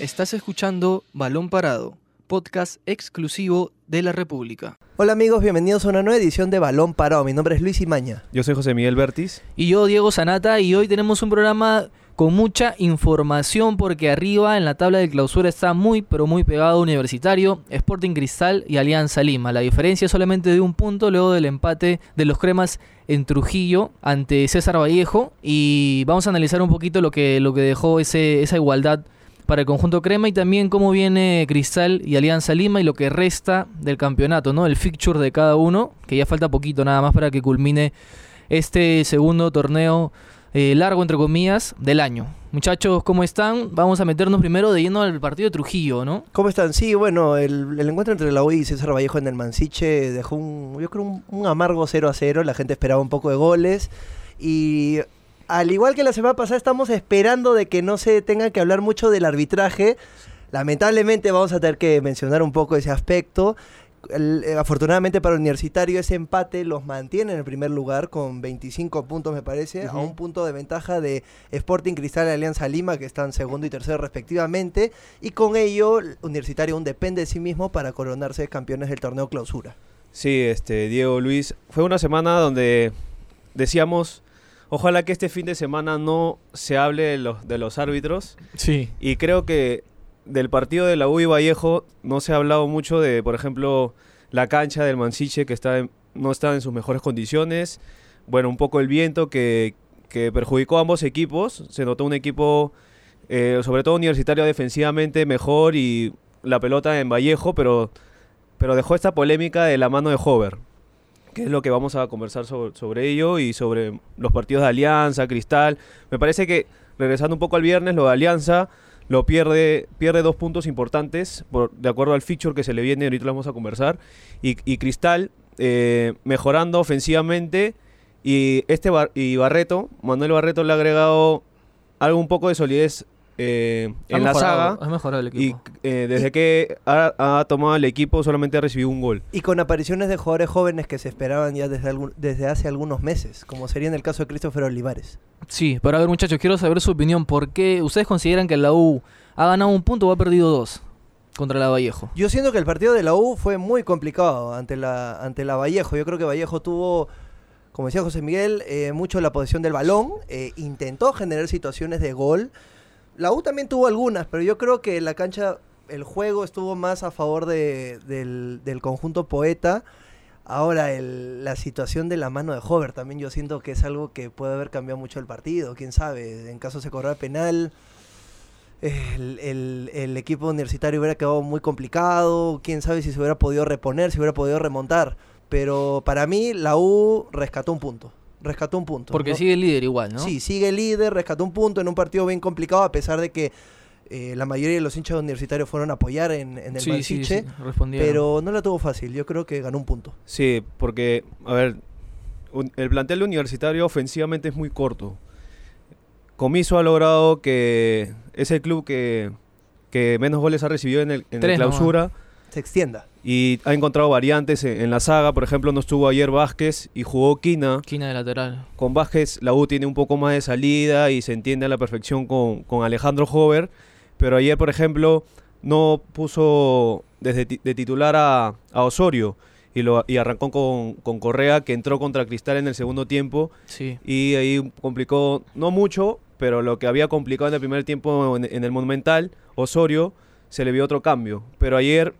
Estás escuchando Balón Parado, podcast exclusivo de la República. Hola amigos, bienvenidos a una nueva edición de Balón Parado. Mi nombre es Luis Imaña. Yo soy José Miguel Bertis. Y yo, Diego Sanata, y hoy tenemos un programa con mucha información porque arriba en la tabla de clausura está muy pero muy pegado Universitario, Sporting Cristal y Alianza Lima. La diferencia es solamente de un punto luego del empate de los cremas en Trujillo ante César Vallejo y vamos a analizar un poquito lo que, lo que dejó ese, esa igualdad para el conjunto crema y también cómo viene Cristal y Alianza Lima y lo que resta del campeonato, ¿no? El fixture de cada uno, que ya falta poquito nada más para que culmine este segundo torneo eh, largo, entre comillas, del año. Muchachos, ¿cómo están? Vamos a meternos primero de lleno al partido de Trujillo, ¿no? ¿Cómo están? Sí, bueno, el, encuentro entre la U y César Vallejo en el Mansiche dejó un, yo creo, un, un amargo 0 a 0. La gente esperaba un poco de goles. Y al igual que la semana pasada, estamos esperando de que no se tenga que hablar mucho del arbitraje. Lamentablemente vamos a tener que mencionar un poco ese aspecto. Eh, afortunadamente para el Universitario ese empate los mantiene en el primer lugar con 25 puntos me parece, a un punto de ventaja de Sporting Cristal y Alianza Lima que están segundo y tercero respectivamente y con ello Universitario aún depende de sí mismo para coronarse campeones del torneo clausura. Sí, este Diego Luis, fue una semana donde decíamos Ojalá que este fin de semana no se hable de los, de los árbitros. Sí. Y creo que del partido de la U y Vallejo no se ha hablado mucho de, por ejemplo, la cancha del Mansiche que está no está en sus mejores condiciones. Bueno, un poco el viento que, perjudicó a ambos equipos. Se notó un equipo, eh, sobre todo universitario, defensivamente mejor y la pelota en Vallejo, pero, pero dejó esta polémica de la mano de Hover que es lo que vamos a conversar sobre, sobre, ello y sobre los partidos de Alianza, Cristal. Me parece que, regresando un poco al viernes, lo de Alianza lo pierde, pierde dos puntos importantes, por, de acuerdo al feature que se le viene, ahorita lo vamos a conversar, y, Cristal eh, mejorando ofensivamente, y, este y Barreto, Manuel Barreto le ha agregado algo un poco de solidez eh, en la saga. Ha mejorado el equipo. Y eh, desde que ha, tomado el equipo solamente ha recibido un gol. Y con apariciones de jugadores jóvenes que se esperaban ya desde, desde hace algunos meses, como sería en el caso de Christopher Olivares. Sí, pero a ver muchachos, quiero saber su opinión. ¿Por qué ustedes consideran que la U ha ganado un punto o ha perdido dos? contra la Vallejo. Yo siento que el partido de la U fue muy complicado ante la, ante la Vallejo. Yo creo que Vallejo tuvo, como decía José Miguel, eh, mucho la posición del balón, intentó generar situaciones de gol, la U también tuvo algunas, pero yo creo que la cancha, el juego estuvo más a favor de, del, conjunto poeta. Ahora, la situación de la mano de Hover también yo siento que es algo que puede haber cambiado mucho el partido. Quién sabe, en caso se corra penal, el, el, equipo universitario hubiera quedado muy complicado. Quién sabe si se hubiera podido reponer, si hubiera podido remontar. Pero para mí, la U rescató un punto rescató un punto. Porque sigue líder igual, ¿no? Sí, sigue líder, rescató un punto en un partido bien complicado, a pesar de que eh, la mayoría de los hinchas universitarios fueron a apoyar en, el sí, sí, sí, pero no la tuvo fácil, yo creo que ganó un punto. Sí, porque, a ver, el plantel universitario ofensivamente es muy corto. Comiso ha logrado que es el club que, que menos goles ha recibido en el, en clausura se extienda. Y ha encontrado variantes en, la saga. Por ejemplo, no estuvo ayer Vázquez y jugó Quina. Quina de lateral. Con Vázquez, la U tiene un poco más de salida y se entiende a la perfección con, con Alejandro Hover. Pero ayer, por ejemplo, no puso desde de titular a, Osorio. Y, lo, y arrancó con, con, Correa, que entró contra Cristal en el segundo tiempo. Sí. Y ahí complicó, no mucho, pero lo que había complicado en el primer tiempo en, en el Monumental, Osorio, se le vio otro cambio. Pero ayer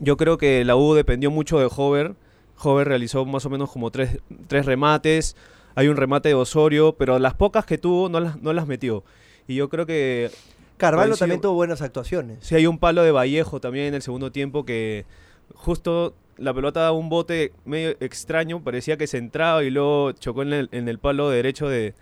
yo creo que la U dependió mucho de Hover. Hover realizó más o menos como tres, remates. Hay un remate de Osorio, pero las pocas que tuvo no las, no las metió. Y yo creo que... Carvalho también tuvo buenas actuaciones. Sí, hay un palo de Vallejo también en el segundo tiempo que justo la pelota da un bote medio extraño, parecía que se entraba y luego chocó en el, en el palo derecho de,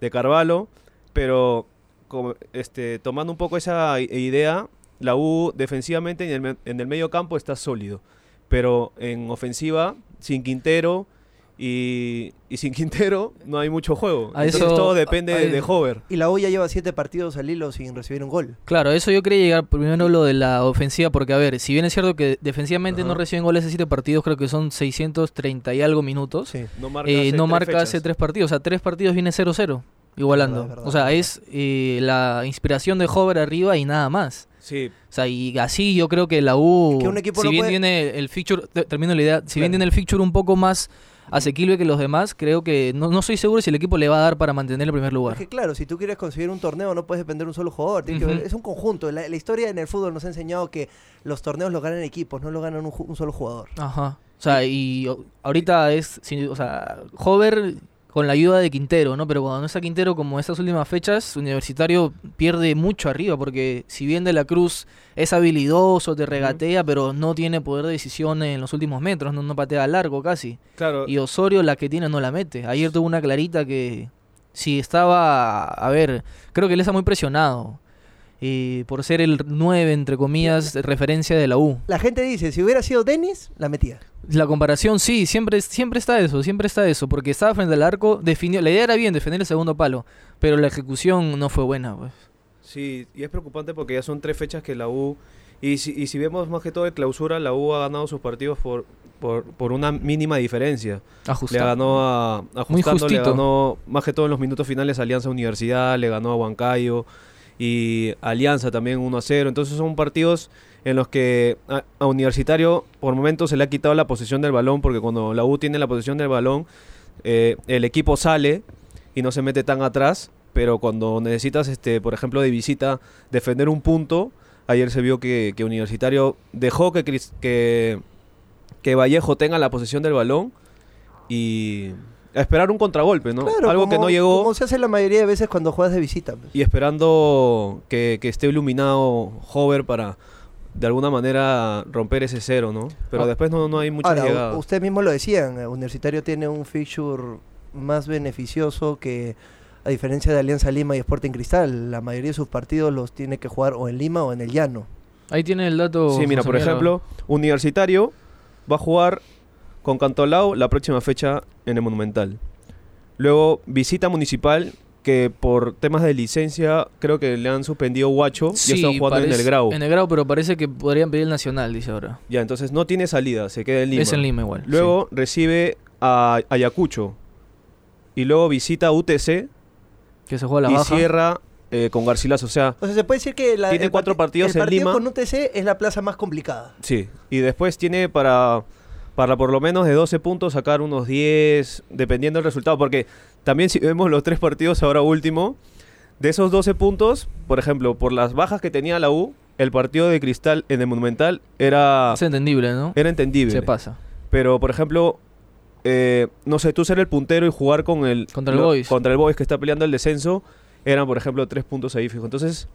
de Carvalho, pero como, este, tomando un poco esa idea, la U defensivamente en el, en el medio campo está sólido, pero en ofensiva, sin Quintero y, sin Quintero no hay mucho juego. Entonces todo depende de, Hover. Y la U ya lleva siete partidos al hilo sin recibir un gol. Claro, eso yo quería llegar primero lo de la ofensiva, porque a ver, si bien es cierto que defensivamente no reciben goles hace siete partidos, creo que son 630 y algo minutos, no marca, eh, hace, no marca hace tres partidos, o sea, tres partidos viene 0-0. igualando. Verdad, o sea, es es eh, la inspiración de Hover arriba y nada más. Sí, O sea, y así yo creo que la U, Es que un equipo si no bien puede- tiene el fixture, te- termino la idea, si bien Claro. tiene el fixture un poco más asequible que los demás, creo que no, no estoy seguro si el equipo le va a dar para mantener el primer Es lugar. que claro, si tú quieres conseguir un torneo no puedes depender de un solo jugador, que ver- es un conjunto. La, la historia en el fútbol nos ha enseñado que los torneos los ganan equipos, no los ganan un, ju- un solo jugador. Ajá. O sea, y ahorita es, sin- o sea, Hover con la ayuda de Quintero, ¿no? Pero cuando no está Quintero, como estas últimas fechas, Universitario pierde mucho arriba, porque si bien De la Cruz es habilidoso, te regatea, pero no tiene poder de decisión en los últimos metros, no, no patea largo casi. claro. Y Osorio la que tiene no la mete. Ayer tuvo una clarita que si estaba, a ver, creo que él está muy presionado. Eh, por ser el 9, entre comillas, de referencia de la U. La gente dice, si hubiera sido Dennis, la metía. La comparación, sí, siempre, siempre está eso, siempre está eso, porque estaba frente al arco, definió, la idea era bien, defender el segundo palo, pero la ejecución no fue buena, pues. Sí, y es preocupante porque ya son tres fechas que la U... Y si, y si vemos más que todo de clausura, la U ha ganado sus partidos por, por, por una mínima diferencia. Le Ajustado. ganó a ajustando, le justito. ganó más que todo en los minutos finales a Alianza Universidad, le ganó a Huancayo y Alianza también 1 a 0. Entonces son partidos en los que a, Universitario por momentos se le ha quitado la posesión del balón porque cuando la U tiene la posesión del balón eh, el equipo sale y no se mete tan atrás, pero cuando necesitas este por ejemplo de visita defender un punto, ayer se vio que, que Universitario dejó que, que que Vallejo tenga la posesión del balón y a esperar un contragolpe, ¿no? Claro, Algo que no llegó Como se hace la mayoría de veces cuando juegas de visita. pues. y esperando que, que esté iluminado Hover para de alguna manera romper ese cero, ¿no? Pero Ah. después no, no hay muchas Ahora, llegadas. ustedes mismos lo decían, Universitario tiene un fixture más beneficioso que a diferencia de Alianza Lima y Sporting Cristal, la mayoría de sus partidos los tiene que jugar o en Lima o en el llano. Ahí tiene el dato. Sí, mira, José por ejemplo, Universitario va a jugar con Cantolao la próxima fecha en el Monumental. Luego visita Municipal que por temas de licencia creo que le han suspendido Guacho Sí, y está jugando en parece- el Grau. En el Grau, pero parece que podrían pedir el Nacional, dice ahora. Ya, entonces no tiene salida, se queda en Lima. Es en Lima igual. Luego recibe a Ayacucho y luego visita a UTC. Que se juega la y baja. cierra eh, con Garcilaso. O sea, O sea, se puede decir que la, Tiene el cuatro parti- partidos el en partido Lima. con UTC es la plaza más complicada. sí. Y después tiene para, para por lo menos de 12 puntos sacar unos 10, dependiendo del resultado. Porque también si vemos los tres partidos ahora último, de esos 12 puntos, por ejemplo, por las bajas que tenía la U, el partido de Cristal en el Monumental era, Es entendible, ¿no? era entendible. Se pasa. Pero, por ejemplo, eh, no sé, tú ser el puntero y jugar con el... Contra el lo- Boys. Contra el Boys que está peleando el descenso, eran, por ejemplo, tres puntos ahí fijo. Entonces,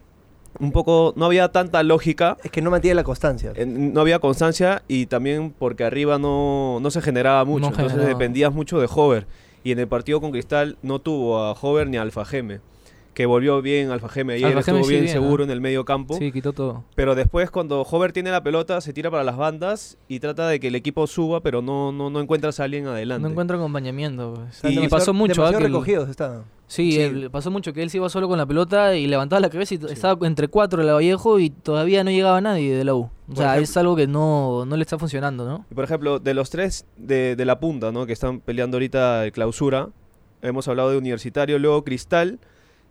un poco, no había tanta lógica, Es que no mantiene la constancia. no había constancia y también porque arriba no, no se generaba mucho. No entonces generaba. dependías mucho de Hover. Y en el partido con Cristal no tuvo a Hover ni a Alfa Geme. Que volvió bien Alfa Geme ayer, Alfa Geme estuvo sí, bien, bien, seguro en el medio campo. Sí, quitó todo. Pero después cuando Hover tiene la pelota se tira para las bandas y trata de que el equipo suba, pero no, no, no encuentras a alguien adelante. No encuentra acompañamiento. pues. Y, pasó mucho. ¿ah? demasiado recogidos está. Sí, Sí. él- pasó mucho que él se iba solo con la pelota y levantaba la cabeza y estaba entre cuatro el Vallejo y todavía no llegaba nadie de la U. O Por sea, ejemplo- es algo que no, no le está funcionando, ¿no? Y por ejemplo, de los tres de, de la punta, ¿no? Que están peleando ahorita el clausura, hemos hablado de Universitario, luego Cristal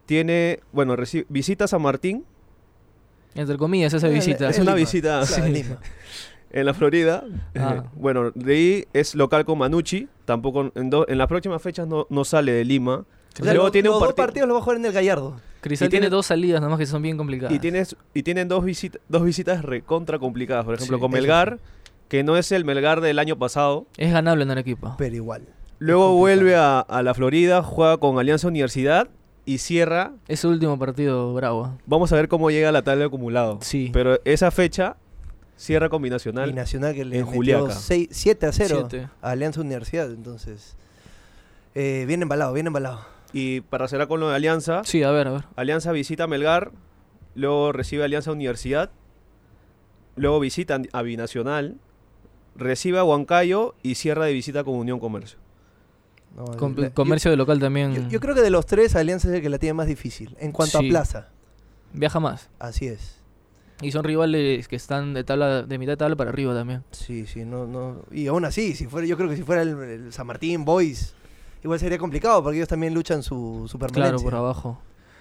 tiene, bueno, visita a San Martín Entre comillas, esa Eh, visita. es una Lima. visita en Lima. en la Florida. Ah. bueno, de ahí es local con Manucci, tampoco en, do- en las próximas fechas no, no sale de Lima. O sea, luego lo- tiene los un dos partido partidos los va a jugar en el Gallardo. Cristal y tiene, tiene- dos salidas nomás que son bien complicadas. y tienes y tienen dos visitas dos visitas recontra complicadas, por ejemplo, Sí, con eso Melgar, que no es el Melgar del año pasado. Es ganable en Arequipa. Pero igual. Luego vuelve a, a la Florida, juega con Alianza Universidad y cierra. Ese último partido bravo. Vamos a ver cómo llega la tabla de acumulado. Sí. Pero esa fecha cierra con Binacional. Y Nacional que le en metió Juliaca. 6 7 a 0 Siete. a Alianza Universidad. Entonces, eh, bien embalado, bien embalado. Y para cerrar con lo de Alianza, Sí, a ver, a ver. Alianza visita a Melgar, luego recibe a Alianza Universidad, luego visita a Binacional, recibe a Huancayo y cierra de visita con Unión Comercio. No, Com- la- comercio de local también yo- yo creo que de los tres, Alianza es el que la tiene más difícil. En cuanto Sí. a plaza, viaja más. así es. Y son rivales que están de tabla de mitad de tabla para arriba también. Sí, sí, no, no. Y aún así, si fuera, yo creo que si fuera el, el San Martín, Boys, igual sería complicado porque ellos también luchan su, su permanencia. Claro, por abajo.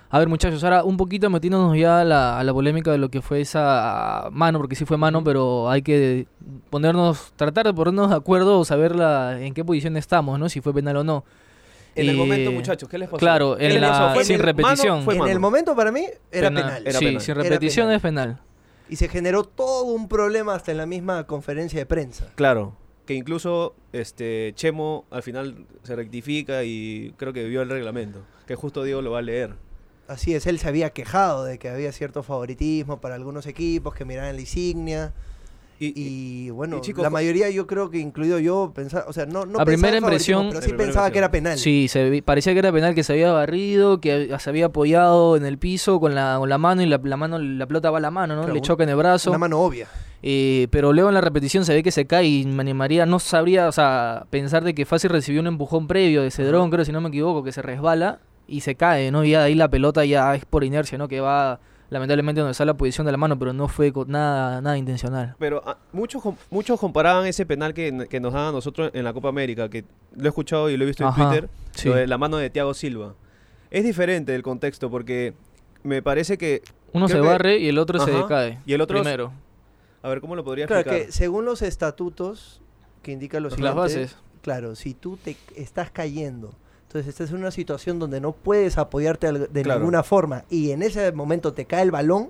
A ver, muchachos, ahora un poquito metiéndonos ya a la, a la polémica de lo que fue esa mano, porque sí fue mano, pero hay que ponernos, tratar de ponernos de acuerdo o saber la, en qué posición estamos, ¿no? Si fue penal o no. En el Eh, momento, muchachos, ¿qué les pasó? claro, ¿Qué en la- sin mano? repetición. Fue en el momento para mí era penal. Era sí, penal. sin repetición penal. es penal. Y se generó todo un problema hasta en la misma conferencia de prensa. Claro, que incluso este Chemo al final se rectifica y creo que vio el reglamento, que justo Diego lo va a leer. Así es, él se había quejado de que había cierto favoritismo para algunos equipos que miraban la insignia. Y, Y bueno, y chicos, la mayoría yo creo que incluido yo pensaba, o sea, no, no A primera impresión- pero sí pensaba que era penal. Sí, se parecía que era penal, que se había barrido, que se había apoyado en el piso con la, con la mano y la, la mano, la pelota va a la mano, ¿no? Claro, Le choca en el brazo. Una mano obvia. Eh, pero luego en la repetición se ve que se cae y me animaría, no sabría, o sea, pensar de que fácil recibió un empujón previo de Cedrón, creo si no me equivoco, que se resbala y se cae, ¿no? Y ya de ahí la pelota ya es por inercia, ¿no? Que va lamentablemente donde está la posición de la mano, pero no fue nada, nada intencional. Pero ah, muchos, muchos comparaban ese penal que, que nos dan a nosotros en la Copa América, que lo he escuchado y lo he visto Ajá, en Twitter, sí. lo de la mano de Thiago Silva. Es diferente el contexto porque me parece que... Uno se que- barre y el otro se Ajá. cae. Y el otro... primero. A ver, ¿cómo lo podría Claro explicar? que según los estatutos que indican lo Las bases. claro, si tú te estás cayendo, entonces estás en una situación donde no puedes apoyarte de Claro. ninguna forma y en ese momento te cae el balón,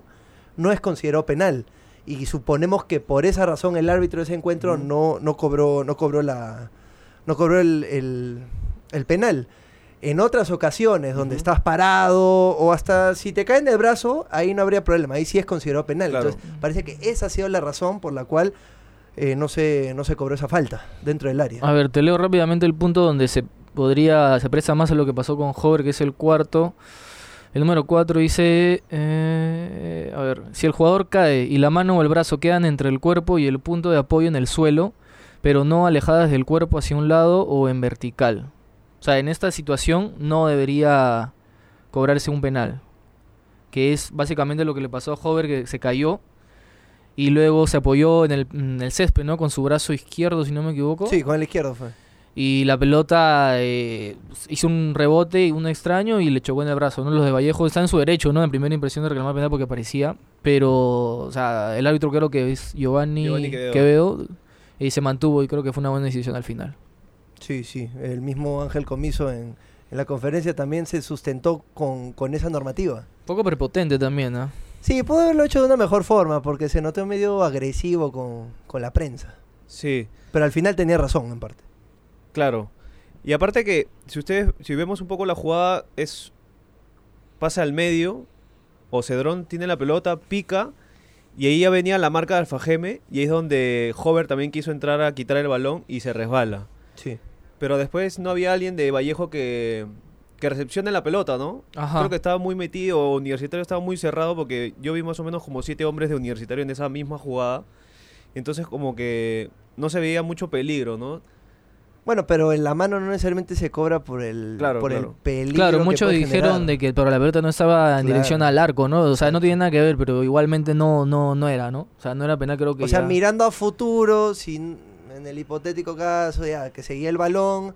no es considerado penal. Y suponemos que por esa razón el árbitro de ese encuentro no, no cobró, no cobró la. no cobró el, el- el penal. En otras ocasiones, donde estás parado o hasta si te caen del brazo, ahí no habría problema, ahí sí es considerado penal. Claro. Entonces, parece que esa ha sido la razón por la cual eh, no, se, no se cobró esa falta dentro del área. A ver, te leo rápidamente el punto donde se podría, se presta más a lo que pasó con Hover, que es el cuarto. El número 4 dice, eh, a ver, si el jugador cae y la mano o el brazo quedan entre el cuerpo y el punto de apoyo en el suelo, pero no alejadas del cuerpo hacia un lado o en vertical. O sea, en esta situación no debería cobrarse un penal, que es básicamente lo que le pasó a Hover, que se cayó y luego se apoyó en el, en el césped, ¿no? Con su brazo izquierdo, si no me equivoco. Sí, con el izquierdo fue. Y la pelota eh, hizo un rebote y un extraño y le chocó en el brazo. ¿no? Los de Vallejo están en su derecho, ¿no? En primera impresión de reclamar penal porque parecía. Pero, o sea, el árbitro creo que es Giovanni, Giovanni Quevedo. Quevedo. Y se mantuvo y creo que fue una buena decisión al final. Sí, sí. El mismo Ángel Comiso en, en la conferencia también se sustentó con, con esa normativa. Poco prepotente también, ¿no? Sí, pudo haberlo hecho de una mejor forma porque se notó medio agresivo con, con la prensa. Sí, Pero al final tenía razón en parte. Claro. Y aparte que, si ustedes, si vemos un poco la jugada, es... Pasa al medio, o Cedrón tiene la pelota, pica, y ahí ya venía la marca de Alfajeme, y ahí es donde Hover también quiso entrar a quitar el balón y se resbala. Sí. Pero después no había alguien de Vallejo que, que recepcione la pelota, ¿no? Ajá. Creo que estaba muy metido, Universitario estaba muy cerrado porque yo vi más o menos como siete hombres de Universitario en esa misma jugada. Entonces como que no se veía mucho peligro, ¿no? Bueno, pero en la mano no necesariamente se cobra por el, Claro, por claro. el peligro. Claro, que muchos puede dijeron generar. de que pero la pelota no estaba en Claro. dirección al arco, ¿no? O sea, no tiene nada que ver, pero igualmente no no no era, ¿no? O sea, no era penal, creo que O sea, mirando a futuro, sin, en el hipotético caso, ya que seguía el balón,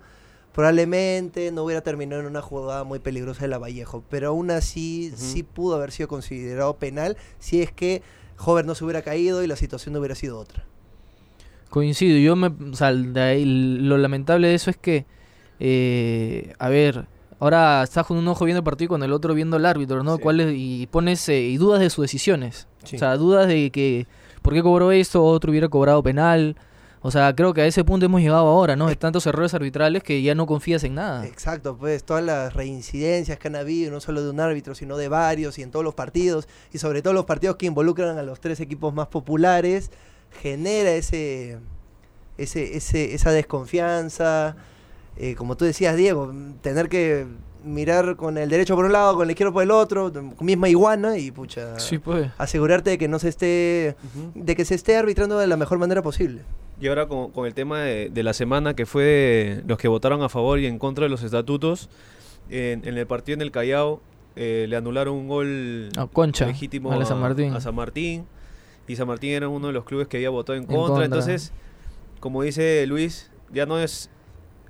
probablemente no hubiera terminado en una jugada muy peligrosa de la Vallejo. Pero aún así, sí pudo haber sido considerado penal si es que Hover no se hubiera caído y la situación no hubiera sido otra. Coincido, yo me, o sea, de ahí, lo lamentable de eso es que, eh, a ver, ahora estás con un ojo viendo el partido y con el otro viendo el árbitro, ¿no? Sí. ¿Cuál es- y pones eh, y dudas de sus decisiones, Sí. o sea, dudas de que por qué cobró esto, otro hubiera cobrado penal, o sea, creo que a ese punto hemos llegado ahora, ¿no? De tantos errores arbitrales que ya no confías en nada. Exacto, pues todas las reincidencias que han habido, no solo de un árbitro, sino de varios y en todos los partidos, y sobre todo los partidos que involucran a los tres equipos más populares, genera ese, ese, ese esa desconfianza. Eh, como tú decías, Diego, tener que mirar con el derecho por un lado, con el izquierdo por el otro, misma iguana, y pucha, Sí, pues. asegurarte de que no se esté, de que se esté arbitrando de la mejor manera posible. Y ahora con, con el tema de, de la semana que fue los que votaron a favor y en contra de los estatutos, en, en el partido en el Callao eh, le anularon un gol A Concha, legítimo a la San Martín. a San Martín. Y San Martín era uno de los clubes que había votado en En contra. contra. Entonces, como dice Luis, ya no es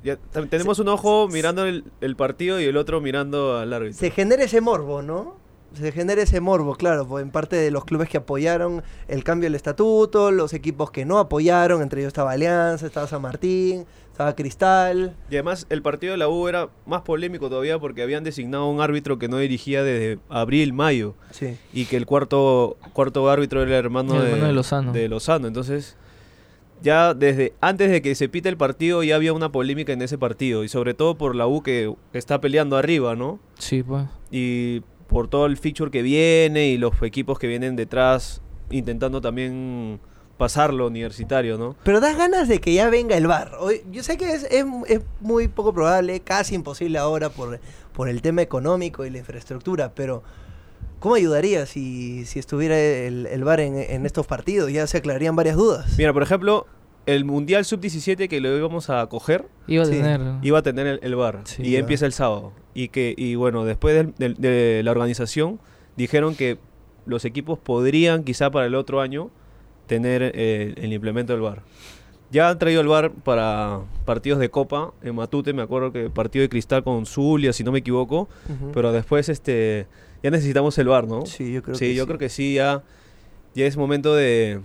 Ya tenemos un ojo mirando el, el partido y el otro mirando al árbitro. Se genera ese morbo, ¿no? Se genera ese morbo, claro, pues, en parte de los clubes que apoyaron el cambio del estatuto, los equipos que no apoyaron, entre ellos estaba Alianza, estaba San Martín, estaba Cristal. Y además el partido de la U era más polémico todavía porque habían designado un árbitro que no dirigía desde abril, mayo. Sí. Y que el cuarto, cuarto árbitro era el hermano, El de, hermano de Lozano. de Lozano. Entonces, ya desde antes de que se pite el partido ya había una polémica en ese partido. Y sobre todo por la U que está peleando arriba, ¿no? Sí, pues. Y por todo el feature que viene y los equipos que vienen detrás intentando también pasarlo universitario, ¿no? Pero das ganas de que ya venga el bar. Yo sé que es, es- es muy poco probable, casi imposible ahora por, por el tema económico y la infraestructura, pero ¿cómo ayudaría si, si estuviera el, el bar en, en estos partidos? Ya se aclararían varias dudas. Mira, por ejemplo, el Mundial Sub-17 que lo íbamos a coger, Iba a Sí. tener. iba a tener el, el bar Sí. y empieza el sábado y que y bueno después del- del- de, la organización dijeron que los equipos podrían quizá para el otro año tener eh, el implemento del bar ya han traído el bar para partidos de copa en Matute me acuerdo que partido de cristal con Zulia si no me equivoco Ujú. pero después este ya necesitamos el bar no Sí, yo creo sí que yo sí. creo que sí ya ya es momento de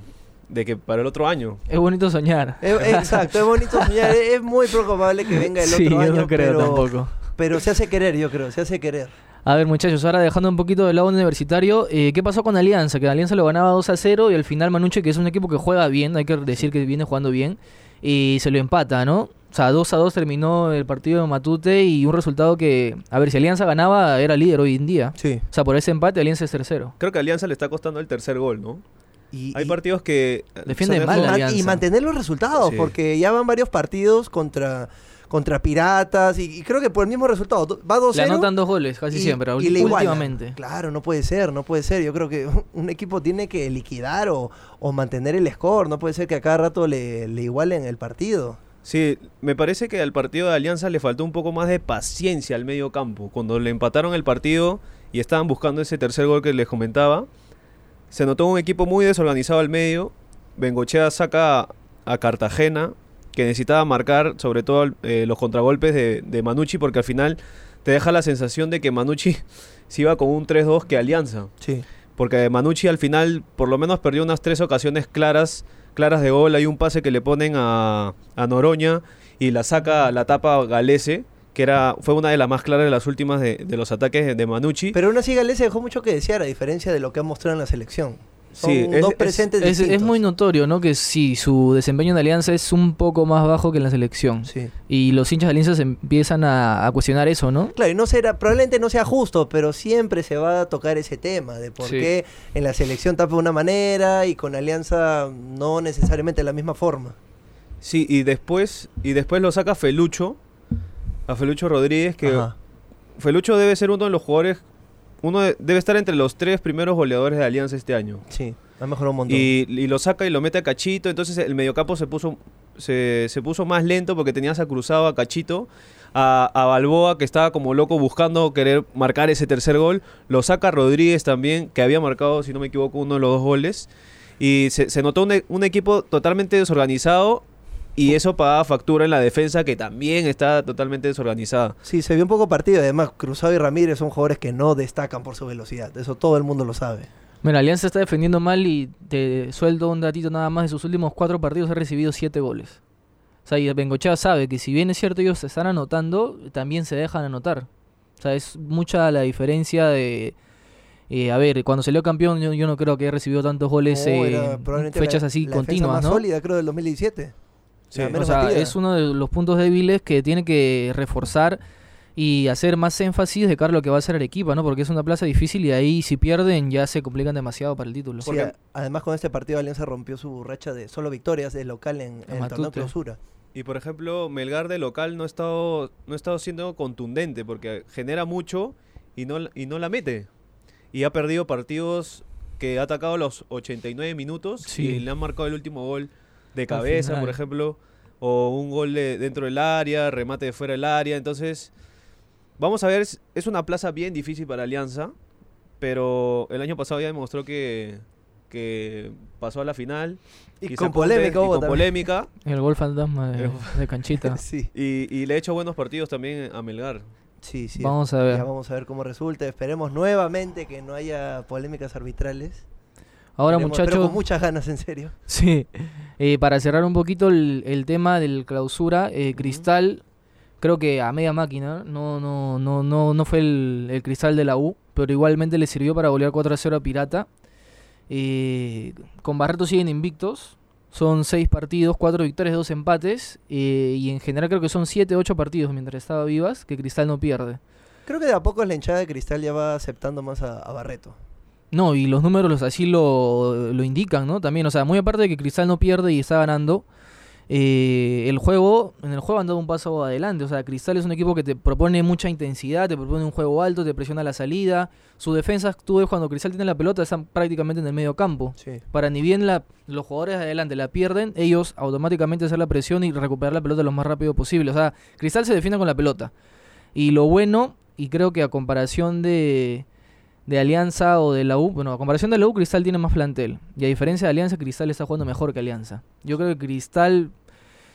de que para el otro año Es bonito soñar. Es- exacto, es bonito soñar. Es es muy probable que venga el sí, otro yo año, no creo pero, tampoco. pero se hace querer, yo creo, se hace querer. A ver, muchachos, ahora dejando un poquito del lado universitario, eh, ¿qué pasó con Alianza? Que Alianza lo ganaba 2 a 0 y al final Manuche, que es un equipo que juega bien, hay que decir que viene jugando bien, y se lo empata, ¿no? O sea, 2 a 2 terminó el partido de Matute y un resultado que, a ver, si Alianza ganaba, era líder hoy en día. Sí. O sea, por ese empate, Alianza es tercero. creo que a Alianza le está costando el tercer gol no Y, hay y- partidos que eh, Defiende son mal y la mantener los resultados, Sí. porque ya van varios partidos contra, contra Piratas, y, y creo que por el mismo resultado. do- Va 2-0. Le anotan dos goles casi y- siempre, y le últimamente. Claro, no puede ser, no puede ser. Yo creo que un equipo tiene que liquidar o, o mantener el score. No puede ser que a cada rato le, le igualen el partido. Sí, me parece que al partido de Alianza le faltó un poco más de paciencia al medio campo. Cuando le empataron el partido y estaban buscando ese tercer gol que les comentaba, se notó un equipo muy desorganizado al medio. Bengochea saca a Cartagena, que necesitaba marcar sobre todo eh, los contragolpes de, de Manucci, porque al final te deja la sensación de que Manucci se iba con un 3-2 que Alianza. Sí. Porque Manucci al final por lo menos perdió unas tres ocasiones claras, claras de gol. Hay un pase que le ponen a, a Noroña y la saca, la tapa Galese, que era, fue una de las más claras de las últimas de, de los ataques de, de Manucci. Pero aún así Galés se dejó mucho que desear, a diferencia de lo que ha mostrado en la selección. Son Sí, es- dos es- presentes Es, es distintos. muy notorio, ¿no? Que sí, su desempeño en Alianza es un poco más bajo que en la selección. Sí. Y los hinchas de Alianza se empiezan a, a cuestionar eso, ¿no? Claro, y no será, probablemente no sea justo, pero siempre se va a tocar ese tema de por Sí. qué en la selección tapa de una manera y con Alianza no necesariamente de la misma forma. Sí, y después, y después lo saca Felucho, a Felucho Rodríguez, que Ajá. Felucho debe ser uno de los jugadores, uno de- debe estar entre los tres primeros goleadores de Alianza este año. Sí, ha mejorado un montón. Y, y lo saca y lo mete a Cachito. Entonces el mediocampo se puso, se, se puso más lento porque tenías a Cruzado, a Cachito, a, a Balboa que estaba como loco buscando querer marcar ese tercer gol. Lo saca Rodríguez también, que había marcado, si no me equivoco, uno de los dos goles. Y se, se notó un, un equipo totalmente desorganizado. Y eso pagaba factura en la defensa que también está totalmente desorganizada. Sí, se vio un poco partido. Además, Cruzado y Ramírez son jugadores que no destacan por su velocidad. Eso todo el mundo lo sabe. Mira, Alianza está defendiendo mal y te sueldo un datito nada más. De sus últimos cuatro partidos ha recibido siete goles. O sea, y Bengochea sabe que si bien es cierto ellos se están anotando, también se dejan anotar. O sea, es mucha la diferencia de... eh, a ver, cuando salió campeón yo, yo no creo que haya recibido tantos goles No, en fechas la- así la continuas, más ¿no? sólida, creo, del 2017. Sí. La O menos sea, batida. es uno de los puntos débiles que tiene que reforzar y hacer más énfasis de cara a lo que va a ser Arequipa, ¿no? Porque es una plaza difícil y ahí si pierden ya se complican demasiado para el título. Sí, Porque- además con este partido Alianza rompió su racha de solo victorias de local en, en el torneo clausura. Y por ejemplo, Melgar de local no ha estado, no ha estado siendo contundente porque genera mucho y no, y no la mete. Y ha perdido partidos que ha atacado los 89 minutos Sí. y le han marcado el último gol de cabeza, por ejemplo, o un gol de, dentro del área, remate de fuera del área. Entonces, vamos a ver, es- es una plaza bien difícil para Alianza, pero el año pasado ya demostró que, que pasó a la final. Y con polémica y con también. polémica. El gol fantasma de canchita. sí, Y, y le ha hecho buenos partidos también a Melgar. sí, sí. Vamos a ver. Ya vamos a ver cómo resulta. Esperemos nuevamente que no haya polémicas arbitrales. Ahora, muchachos, con muchas ganas, en serio. sí. Eh, para cerrar un poquito el, el tema del clausura, eh, Cristal, creo que a media máquina, no, no, no, no, no fue el, el Cristal de la U, pero igualmente le sirvió para golear 4 a 0 a Pirata. Eh, con Barreto siguen invictos. Son 6 partidos, 4 victorias, 2 empates. y en general creo que son 7, 8 partidos mientras estaba vivas que Cristal no pierde. Creo que de a poco la hinchada de Cristal ya va aceptando más a, a Barreto. No, y los números así lo, lo indican, ¿no? También, o sea, muy aparte de que Cristal no pierde y está ganando, eh, el juego, en el juego han dado un paso adelante. O sea, Cristal es un equipo que te propone mucha intensidad, te propone un juego alto, te presiona la salida. Su defensa, tú ves cuando Cristal tiene la pelota, están prácticamente en el medio campo. Sí. Para ni bien la, los jugadores de adelante la pierden, ellos automáticamente hacer la presión y recuperar la pelota lo más rápido posible. O sea, Cristal se defiende con la pelota. Y lo bueno, y creo que a comparación de, de Alianza o de la U, bueno, a comparación de la U, Cristal tiene más plantel. Y a diferencia de Alianza, Cristal está jugando mejor que Alianza. Yo creo que Cristal,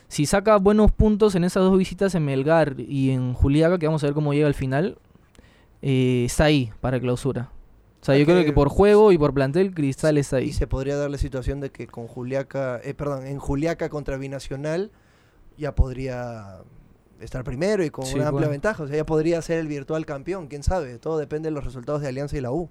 si saca buenos puntos en esas dos visitas en Melgar y en Juliaca, que vamos a ver cómo llega al final, eh, está ahí para clausura. O sea, yo creo que- que por juego y por plantel, Cristal está ahí. Y se podría dar la situación de que con Juliaca, eh, perdón, en Juliaca contra Binacional ya podría estar primero y con Sí, una amplia bueno. ventaja. O sea, ya podría ser el virtual campeón, quién sabe. Todo depende de los resultados de Alianza y la U.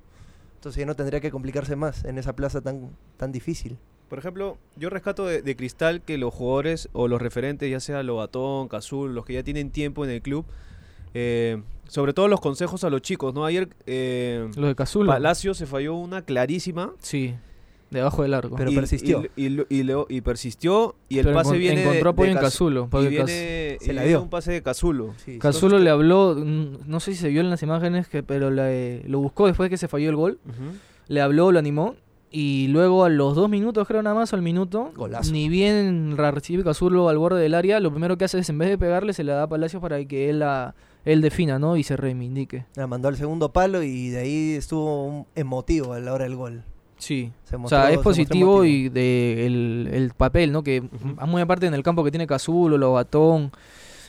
Entonces ya no tendría que complicarse más en esa plaza tan, tan difícil. Por ejemplo, yo rescato de, de Cristal que los jugadores o los referentes, ya sea Lobatón, Cazul, los que ya tienen tiempo en el club, eh, sobre todo los consejos a los chicos, ¿no? Ayer eh, Lo de. Palacio se falló una clarísima. Sí, debajo del arco. Pero y, persistió. Y, y persistió y el Pero pase viene encontró apoyo de en Caz- Cazulo. y porque viene, Se y la dio. un pase de Cazulo. Sí, Cazulo le habló, mm, no sé si se vio en las imágenes, que, pero le- lo buscó después de que se falló el gol. Le habló, lo animó. Y luego a los dos minutos, creo nada más, al minuto, Golazo. ni bien la recibe Cazulo al borde del área, lo primero que hace es, en vez de pegarle, se la da a Palacios para que él, la, él defina, ¿no? Y se reivindique. La mandó al segundo palo y de ahí estuvo un emotivo a la hora del gol. Sí. Se O mostró- sea, se es positivo y de el, el papel, ¿no? Que Ujú. muy aparte en el campo que tiene Cazulo, Lobatón,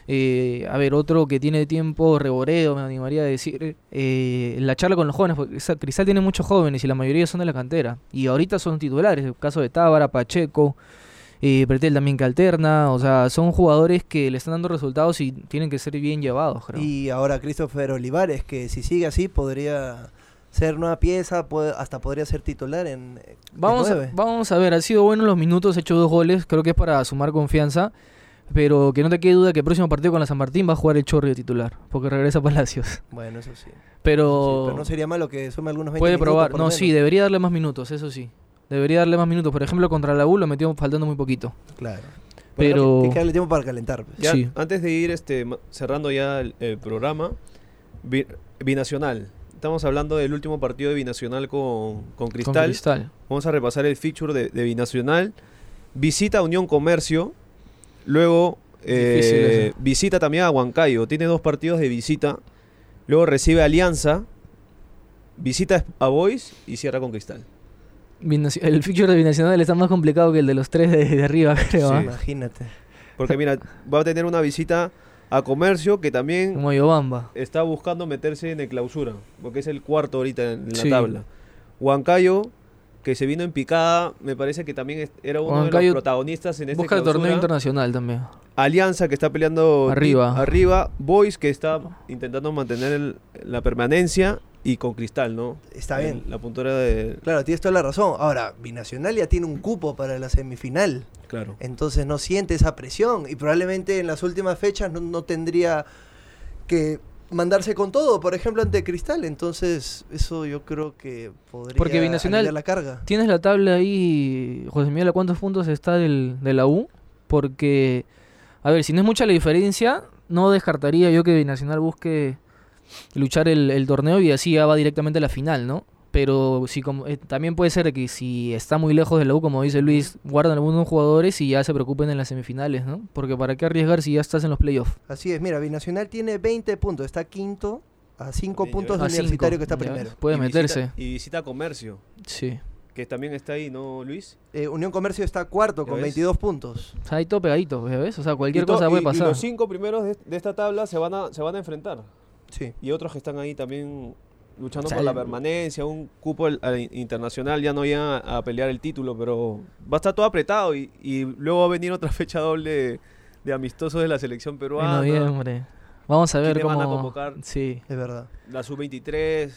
eh, a ver, otro que tiene tiempo, Reboredo, me animaría a decir, eh, la charla con los jóvenes, porque Cristal tiene muchos jóvenes y la mayoría son de la cantera. Y ahorita son titulares, el caso de Tábara, Pacheco, eh, Pretel también que alterna, o sea, son jugadores que le están dando resultados y tienen que ser bien llevados, creo. Y ahora Christopher Olivares, que si sigue así podría ser nueva pieza, puede- hasta podría ser titular en eh, de Vamos a, vamos a ver, ha sido bueno los minutos, ha hecho dos goles, creo que es para sumar confianza, pero que no te quede duda que el próximo partido con la San Martín va a jugar el Chorri de titular, porque regresa a Palacios. Bueno, eso sí. Pero, Sí, pero no sería malo que sume algunos 20 puede probar, no, sí, debería darle más minutos, eso sí. Debería darle más minutos, por ejemplo, contra la U lo metió faltando muy poquito. Claro. Pero- Tiene que darle tiempo para calentar. pues. Ya, Sí. Antes de ir este, cerrando ya el, el programa, bi- Binacional. Estamos hablando del último partido de Binacional con, con Con Cristal. Vamos a repasar el feature de, de Binacional. Visita a Unión Comercio. Luego eh, visita también a Huancayo. Tiene dos partidos de visita. Luego recibe a Alianza. Visita a Boys y cierra con Cristal. El fixture de Binacional está más complicado que el de los tres de, de arriba, creo. Sí. ¿ah? Imagínate. Porque mira, va a tener una visita a Comercio que también Como Yobamba. está buscando meterse en el clausura, porque es el cuarto ahorita en, la Sí. tabla. Huancayo, que se vino en picada, me parece que también era uno de los protagonistas en este Busca el torneo internacional también. Alianza, que está peleando Arriba. arriba. Boys, que está intentando mantener el- la permanencia. Y con Cristal, ¿no? Está En bien. La puntura de... Claro, tienes toda la razón. Ahora, Binacional ya tiene un cupo para la semifinal. Claro. Entonces no siente esa presión. Y probablemente en las últimas fechas no, no tendría que mandarse con todo, por ejemplo, ante Cristal. Entonces, eso yo creo que podría Porque Binacional- la carga. ¿Tienes la tabla ahí, José Miguel, a cuántos puntos está del, de la U? Porque, a ver, si no es mucha la diferencia, no descartaría yo que Binacional busque luchar el, el torneo y así ya va directamente a la final, ¿no? Pero si como, eh, también puede ser que si está muy lejos de la U, como dice Luis, guardan algunos jugadores y ya se preocupen en las semifinales, ¿no? Porque para qué arriesgar si ya estás en los playoffs. Así es, mira, Binacional tiene 20 puntos, está quinto a 5 Bien, puntos cinco, Universitario que está ya primero. Puede Y meterse. Visita, y visita Comercio. Sí. que también está ahí, ¿no, Luis? Eh, Unión Comercio está cuarto ¿Ya con ves? 22 puntos. O sea, ahí todo pegadito, ¿ves? O sea, cualquier to- cosa puede Y pasar. los cinco primeros de, de esta tabla se van, a, se van a enfrentar. Sí. Y otros que están ahí también luchando O sea, por la permanencia, un cupo al- al internacional, ya no ya a pelear el título, pero va a estar todo apretado y, y luego va a venir otra fecha doble de, de amistosos de la selección En peruana, noviembre. Vamos a ver ¿Quiénes cómo... van a convocar? Sí. Es verdad. la sub-23.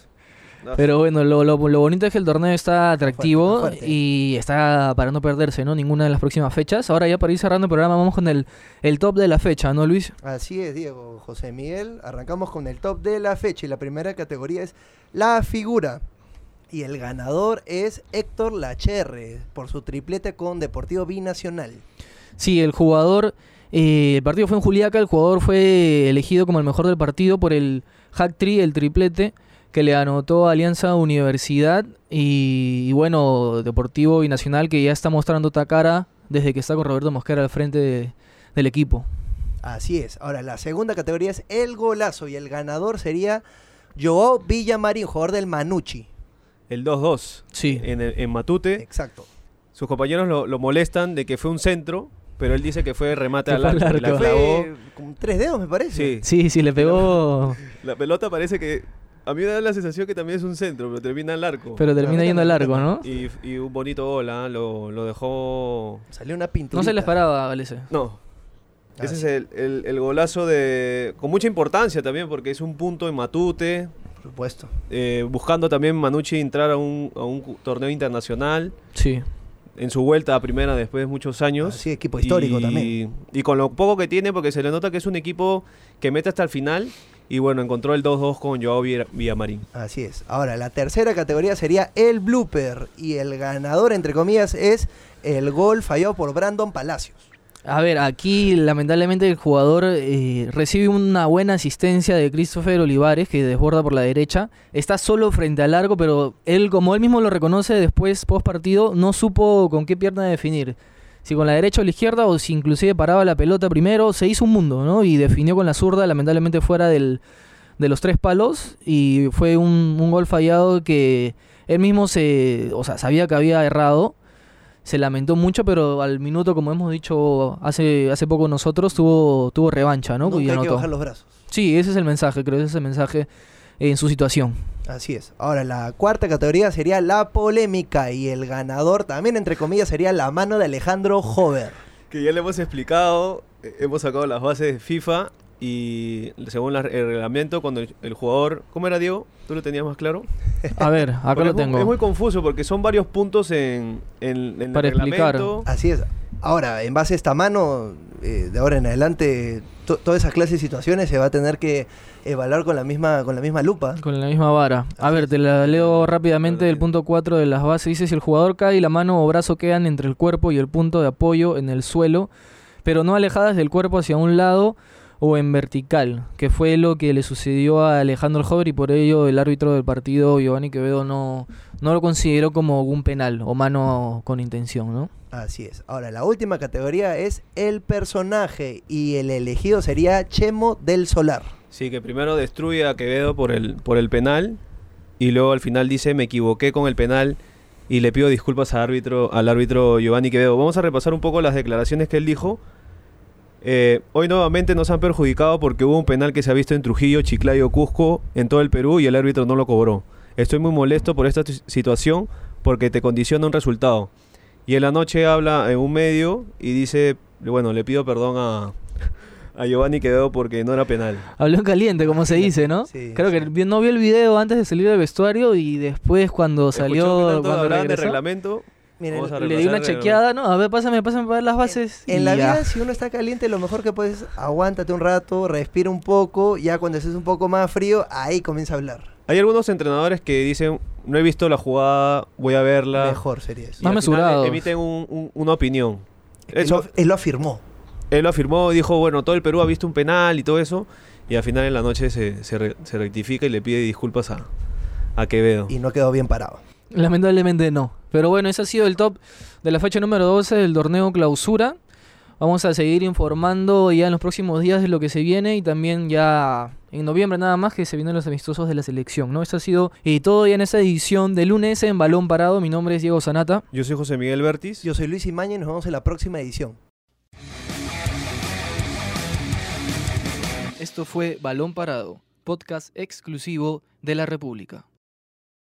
Pero bueno, lo, lo- lo bonito es que el torneo está atractivo fuerte, está fuerte. y está para no perderse, ¿no? Ninguna de las próximas fechas. Ahora ya para ir cerrando el programa vamos con el, el top de la fecha, ¿no, Luis? Así es, Diego. José Miguel. Arrancamos con el top de la fecha y la primera categoría es la figura. Y el ganador es Héctor Lacherre por su triplete con Deportivo Binacional. Sí, el jugador, eh, el partido fue en Juliaca, el jugador fue elegido como el mejor del partido por el hack tri, el triplete, que le anotó a Alianza Universidad y, y bueno, Deportivo Binacional que ya está mostrando otra cara desde que está con Roberto Mosquera al frente de- del equipo. Así es. Ahora, la segunda categoría es el golazo y el ganador sería Joao Villamarín, jugador del Manucci. El 2-2 Sí. en, el- en Matute. Exacto. Sus compañeros lo, lo molestan de que fue un centro, pero él dice que fue remate al arco. y la clavó. Fue con tres dedos, me parece. Sí, Sí, sí, le pegó, la pelota parece que... A mí me da la sensación que también es un centro, pero termina al arco. pero termina yendo al largo, también- ¿no? Y, y un bonito gol, ¿ah? lo, lo dejó... Salió una pintura. No se le esperaba, Galese. No. Ah, Ese sí. es el, el- el golazo de... Con mucha importancia también, porque es un punto en Matute. Por supuesto. eh, buscando también Manucci entrar a un, a un torneo internacional. Sí. En su vuelta a primera después de muchos años. Así, equipo histórico y, también. Y con lo poco que tiene, porque se le nota que es un equipo que mete hasta el final. Y bueno, encontró el 2-2 con Joao Villa- Villamarín. Así es. Ahora, la tercera categoría sería el blooper. Y el ganador, entre comillas, es el gol fallado por Brandon Palacios. A ver, aquí lamentablemente el jugador eh, recibe una buena asistencia de Christopher Olivares que desborda por la derecha. Está solo frente al largo, pero él, como él mismo lo reconoce después, post partido, no supo con qué pierna definir. Si con la derecha o la izquierda, o si inclusive paraba la pelota primero, se hizo un mundo, ¿no? Y definió con la zurda, lamentablemente fuera del, de los tres palos. Y fue un, un gol fallado que él mismo se, o sea, sabía que había errado se lamentó mucho, pero al minuto, como hemos dicho hace, hace poco nosotros, tuvo, tuvo revancha, ¿no? Nunca Y hay que anotó. bajar los brazos. Sí, ese es el mensaje, creo, ese es el mensaje en su situación. Así es. Ahora, la cuarta categoría sería la polémica. Y el ganador, también entre comillas, sería la mano de Alejandro Hover. Que ya le hemos explicado, eh, hemos sacado las bases de FIFA. Y según la- el reglamento, cuando el, el jugador. ¿Cómo era Diego? ¿Tú lo tenías más claro? A ver, acá Porque lo es tengo. Es muy confuso porque son varios puntos en, en, en Para el explicar. reglamento. Así es. Ahora, en base a esta mano, eh, de ahora en adelante, to- todas esas clases de situaciones se va a tener que evaluar con la misma, con la misma lupa. Con la misma vara. A ver, te la leo rápidamente del punto 4 de las bases. Dice, si el jugador cae y la mano o brazo quedan entre el cuerpo y el punto de apoyo en el suelo, pero no alejadas del cuerpo hacia un lado o en vertical, que fue lo que le sucedió a Alejandro Hover y por ello el árbitro del partido, Giovanni Quevedo, no, no lo consideró como un penal o mano con intención, ¿no? Así es. Ahora, la última categoría es el personaje. Y el elegido sería Chemo del Solar. Sí, que primero destruye a Quevedo por el, por el penal. Y luego al final dice: Me equivoqué con el penal. Y le pido disculpas al árbitro, al árbitro Giovanni Quevedo. Vamos a repasar un poco las declaraciones que él dijo. Eh, hoy nuevamente nos han perjudicado porque hubo un penal que se ha visto en Trujillo, Chiclayo, Cusco, en todo el Perú y el árbitro no lo cobró. Estoy muy molesto por esta tu- situación porque te condiciona un resultado. Y en la noche habla en un medio y dice, bueno, le pido perdón a, a Giovanni Quevedo porque no era penal. Habló en caliente, como se dice, ¿no? Sí, Creo sí. que no vio el video antes de salir del vestuario y después cuando Escuchó salió, cuando de regresó, reglamento. Miren, le di una chequeada, ¿no? A ver, pásame, pásame para ver las bases. En la ya. vida, si uno está caliente, lo mejor que puedes es aguántate un rato, respira un poco, ya cuando estés un poco más frío, ahí comienza a hablar. Hay algunos entrenadores que dicen, no he visto la jugada, voy a verla. Mejor sería eso. Y Más al final mesurados. Emiten un- un- una opinión. Él Eso, lo, él lo afirmó. él lo afirmó, dijo, bueno, todo el Perú ha visto un penal y todo eso. Y al final en la noche se, se re- se rectifica y le pide disculpas a, a Quevedo. Y no quedó bien parado. Lamentablemente no. Pero bueno, ese ha sido el top de la fecha número 12 del torneo clausura. Vamos a seguir informando ya en los próximos días de lo que se viene y también ya en noviembre nada más que se vienen los amistosos de la selección, ¿no? Esto ha sido y todo ya en esta edición de lunes en Balón Parado. Mi nombre es Diego Sanata. Yo soy José Miguel Bertis. Yo soy Luis Imaña y nos vemos en la próxima edición. Esto fue Balón Parado, podcast exclusivo de la República.